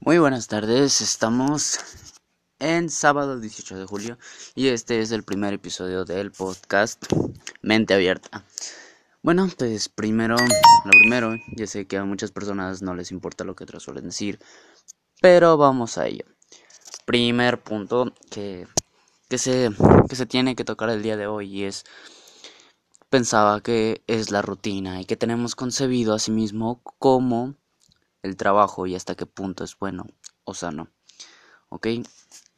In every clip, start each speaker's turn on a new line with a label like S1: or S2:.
S1: Muy buenas tardes, estamos en sábado 18 de julio y este es el primer episodio del podcast Mente Abierta. Bueno, pues primero, lo primero, ya sé que a muchas personas no les importa lo que otros suelen decir, pero vamos a ello. Primer punto que, que, se, que se tiene que tocar el día de hoy es pensaba que es la rutina y que tenemos concebido a sí mismo como el trabajo y hasta qué punto es bueno o sano. ¿Ok?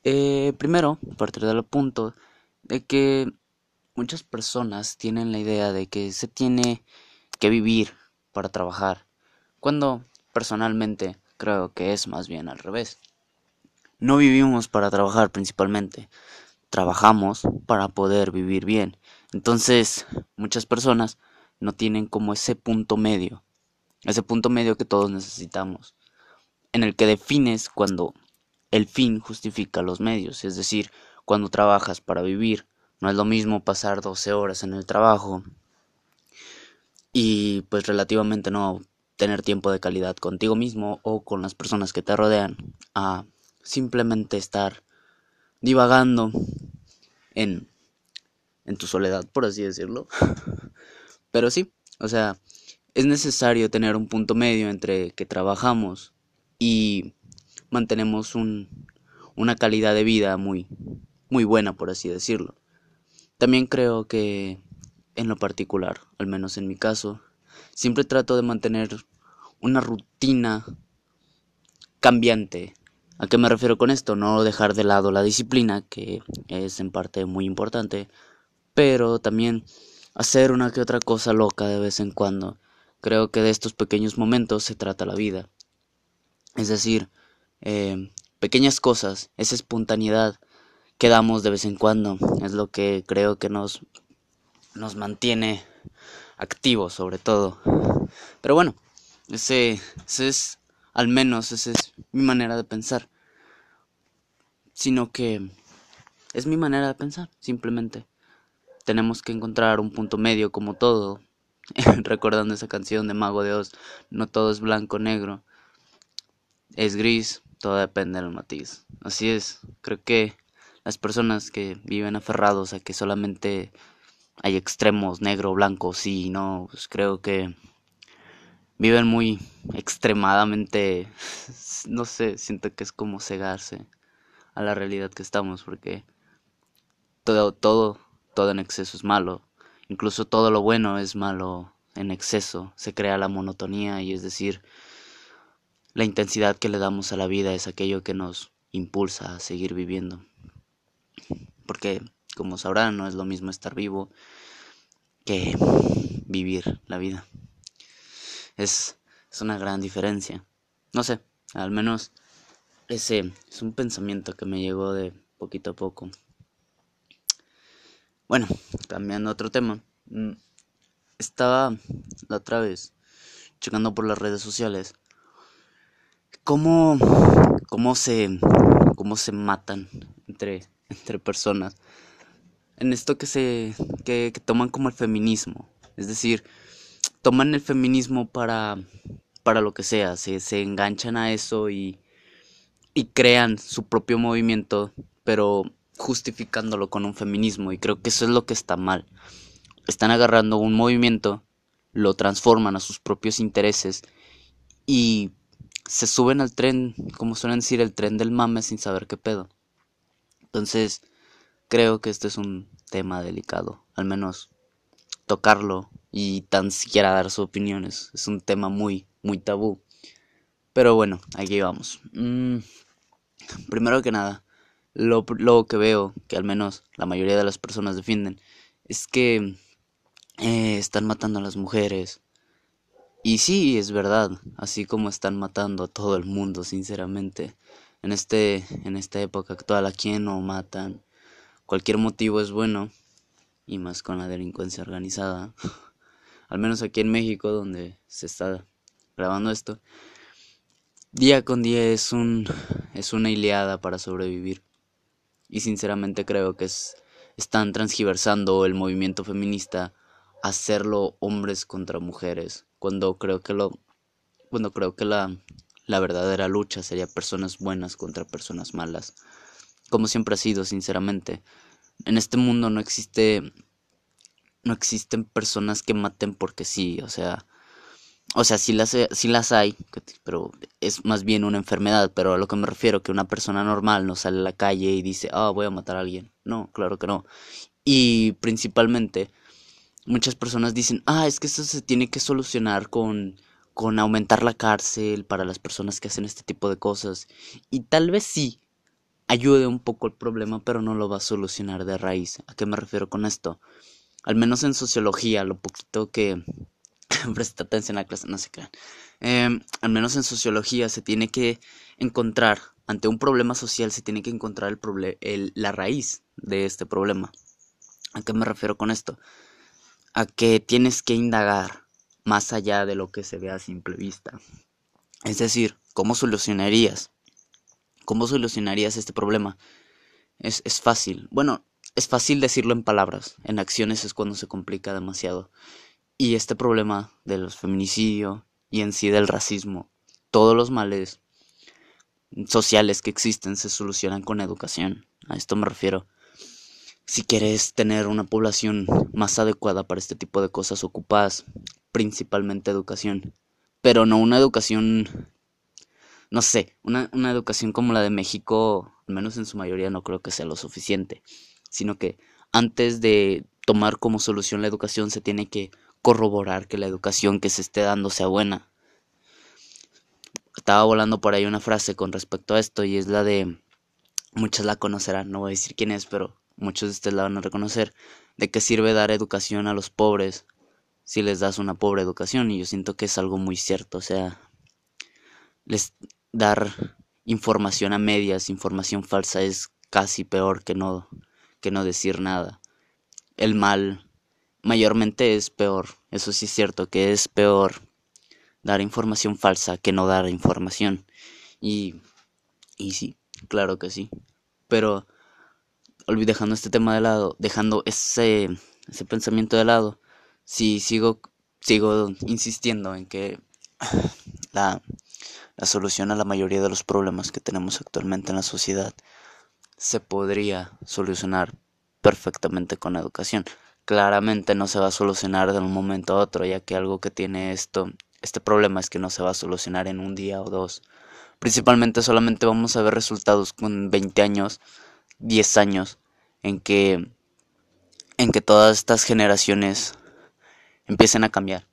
S1: Eh, primero, partir del punto de que muchas personas tienen la idea de que se tiene que vivir para trabajar, cuando personalmente creo que es más bien al revés. No vivimos para trabajar principalmente, trabajamos para poder vivir bien. Entonces, muchas personas no tienen como ese punto medio ese punto medio que todos necesitamos, en el que defines cuando el fin justifica los medios, es decir, cuando trabajas para vivir, no es lo mismo pasar 12 horas en el trabajo y pues relativamente no tener tiempo de calidad contigo mismo o con las personas que te rodean a simplemente estar divagando en en tu soledad, por así decirlo. Pero sí, o sea, es necesario tener un punto medio entre que trabajamos y mantenemos un, una calidad de vida muy, muy buena, por así decirlo. También creo que, en lo particular, al menos en mi caso, siempre trato de mantener una rutina cambiante. ¿A qué me refiero con esto? No dejar de lado la disciplina, que es en parte muy importante, pero también hacer una que otra cosa loca de vez en cuando Creo que de estos pequeños momentos se trata la vida. Es decir, eh, pequeñas cosas, esa espontaneidad que damos de vez en cuando, es lo que creo que nos, nos mantiene activos sobre todo. Pero bueno, ese, ese es, al menos, esa es mi manera de pensar. Sino que es mi manera de pensar, simplemente. Tenemos que encontrar un punto medio como todo recordando esa canción de Mago de Oz, no todo es blanco negro, es gris, todo depende del matiz. Así es, creo que las personas que viven aferrados a que solamente hay extremos negro, blanco, sí, no, pues creo que viven muy extremadamente, no sé, siento que es como cegarse a la realidad que estamos, porque todo, todo, todo en exceso es malo. Incluso todo lo bueno es malo en exceso, se crea la monotonía y es decir, la intensidad que le damos a la vida es aquello que nos impulsa a seguir viviendo. Porque, como sabrán, no es lo mismo estar vivo que vivir la vida. Es, es una gran diferencia. No sé, al menos ese es un pensamiento que me llegó de poquito a poco. Bueno, cambiando a otro tema. Mm, estaba la otra vez checando por las redes sociales cómo, cómo se cómo se matan entre, entre personas. En esto que se que, toman como el feminismo. Es decir toman el feminismo para para lo que sea. Se, se enganchan a eso y y crean su propio movimiento pero justificándolo con un feminismo y creo que eso es lo que está mal. Están agarrando un movimiento, lo transforman a sus propios intereses y se suben al tren, como suelen decir, el tren del mame sin saber qué pedo. Entonces, creo que este es un tema delicado, al menos tocarlo y tan siquiera dar sus opiniones. Es un tema muy, muy tabú. Pero bueno, aquí vamos. Mm, primero que nada, lo, lo, que veo, que al menos la mayoría de las personas defienden, es que eh, están matando a las mujeres. Y sí, es verdad, así como están matando a todo el mundo, sinceramente. En, este, en esta época actual, ¿a quién no matan? Cualquier motivo es bueno, y más con la delincuencia organizada. al menos aquí en México, donde se está grabando esto. Día con día es un es una ileada para sobrevivir y sinceramente creo que es, están transgiversando el movimiento feminista a hacerlo hombres contra mujeres, cuando creo que lo cuando creo que la, la verdadera lucha sería personas buenas contra personas malas, como siempre ha sido, sinceramente. En este mundo no existe no existen personas que maten porque sí, o sea, o sea, sí las, sí las hay, pero es más bien una enfermedad, pero a lo que me refiero, que una persona normal no sale a la calle y dice, ah, voy a matar a alguien. No, claro que no. Y principalmente, muchas personas dicen, ah, es que esto se tiene que solucionar con, con aumentar la cárcel para las personas que hacen este tipo de cosas. Y tal vez sí, ayude un poco el problema, pero no lo va a solucionar de raíz. ¿A qué me refiero con esto? Al menos en sociología, lo poquito que presta atención a la clase, no se crean. Em, al menos en sociología se tiene que encontrar, ante un problema social, se tiene que encontrar el, el la raíz de este problema. ¿A qué me refiero con esto? A que tienes que indagar más allá de lo que se ve a simple vista. Es decir, ¿cómo solucionarías? ¿Cómo solucionarías este problema? Es, es fácil. Bueno, es fácil decirlo en palabras. En acciones es cuando se complica demasiado. Y este problema de los feminicidios y en sí del racismo, todos los males sociales que existen se solucionan con educación. A esto me refiero. Si quieres tener una población más adecuada para este tipo de cosas, ocupas principalmente educación. Pero no una educación, no sé, una, una educación como la de México, al menos en su mayoría, no creo que sea lo suficiente. Sino que antes de tomar como solución la educación se tiene que corroborar que la educación que se esté dando sea buena. Estaba volando por ahí una frase con respecto a esto y es la de, muchos la conocerán, no voy a decir quién es, pero muchos de ustedes la van a reconocer, de qué sirve dar educación a los pobres si les das una pobre educación y yo siento que es algo muy cierto, o sea, les dar información a medias, información falsa es casi peor que no que no decir nada. El mal mayormente es peor. Eso sí es cierto, que es peor dar información falsa que no dar información. Y, y sí, claro que sí. Pero dejando este tema de lado, dejando ese, ese pensamiento de lado, sí sigo, sigo insistiendo en que la, la solución a la mayoría de los problemas que tenemos actualmente en la sociedad se podría solucionar perfectamente con educación claramente no se va a solucionar de un momento a otro, ya que algo que tiene esto, este problema es que no se va a solucionar en un día o dos. Principalmente solamente vamos a ver resultados con 20 años, 10 años, en que, en que todas estas generaciones empiecen a cambiar,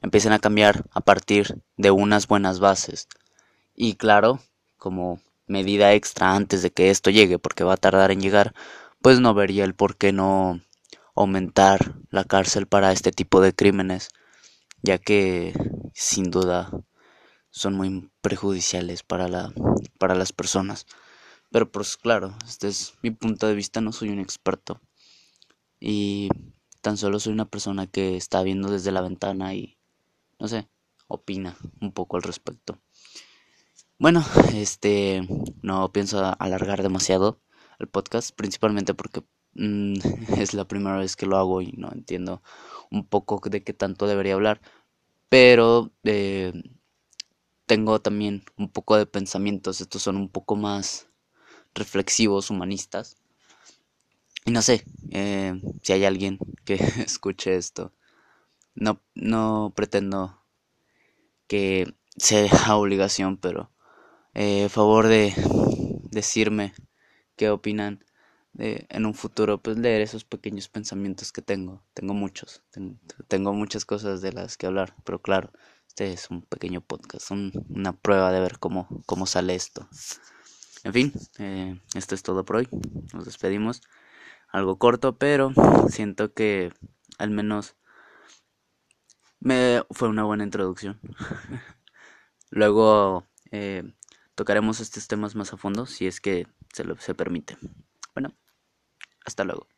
S1: empiecen a cambiar a partir de unas buenas bases. Y claro, como medida extra antes de que esto llegue, porque va a tardar en llegar, pues no vería el por qué no aumentar la cárcel para este tipo de crímenes, ya que sin duda son muy perjudiciales para, la, para las personas. Pero pues claro, este es mi punto de vista, no soy un experto. Y tan solo soy una persona que está viendo desde la ventana y, no sé, opina un poco al respecto. Bueno, este, no pienso alargar demasiado el podcast, principalmente porque Mm, es la primera vez que lo hago y no entiendo un poco de qué tanto debería hablar. Pero eh, tengo también un poco de pensamientos, estos son un poco más reflexivos, humanistas. Y no sé, eh, si hay alguien que escuche esto, no, no pretendo que sea obligación, pero eh, favor de decirme qué opinan en un futuro pues leer esos pequeños pensamientos que tengo. Tengo muchos, tengo muchas cosas de las que hablar, pero claro, este es un pequeño podcast, una prueba de ver cómo, cómo sale esto. En fin, eh, esto es todo por hoy. Nos despedimos. Algo corto, pero siento que al menos me fue una buena introducción. Luego eh, tocaremos estos temas más a fondo si es que se, lo, se permite. Hasta luego.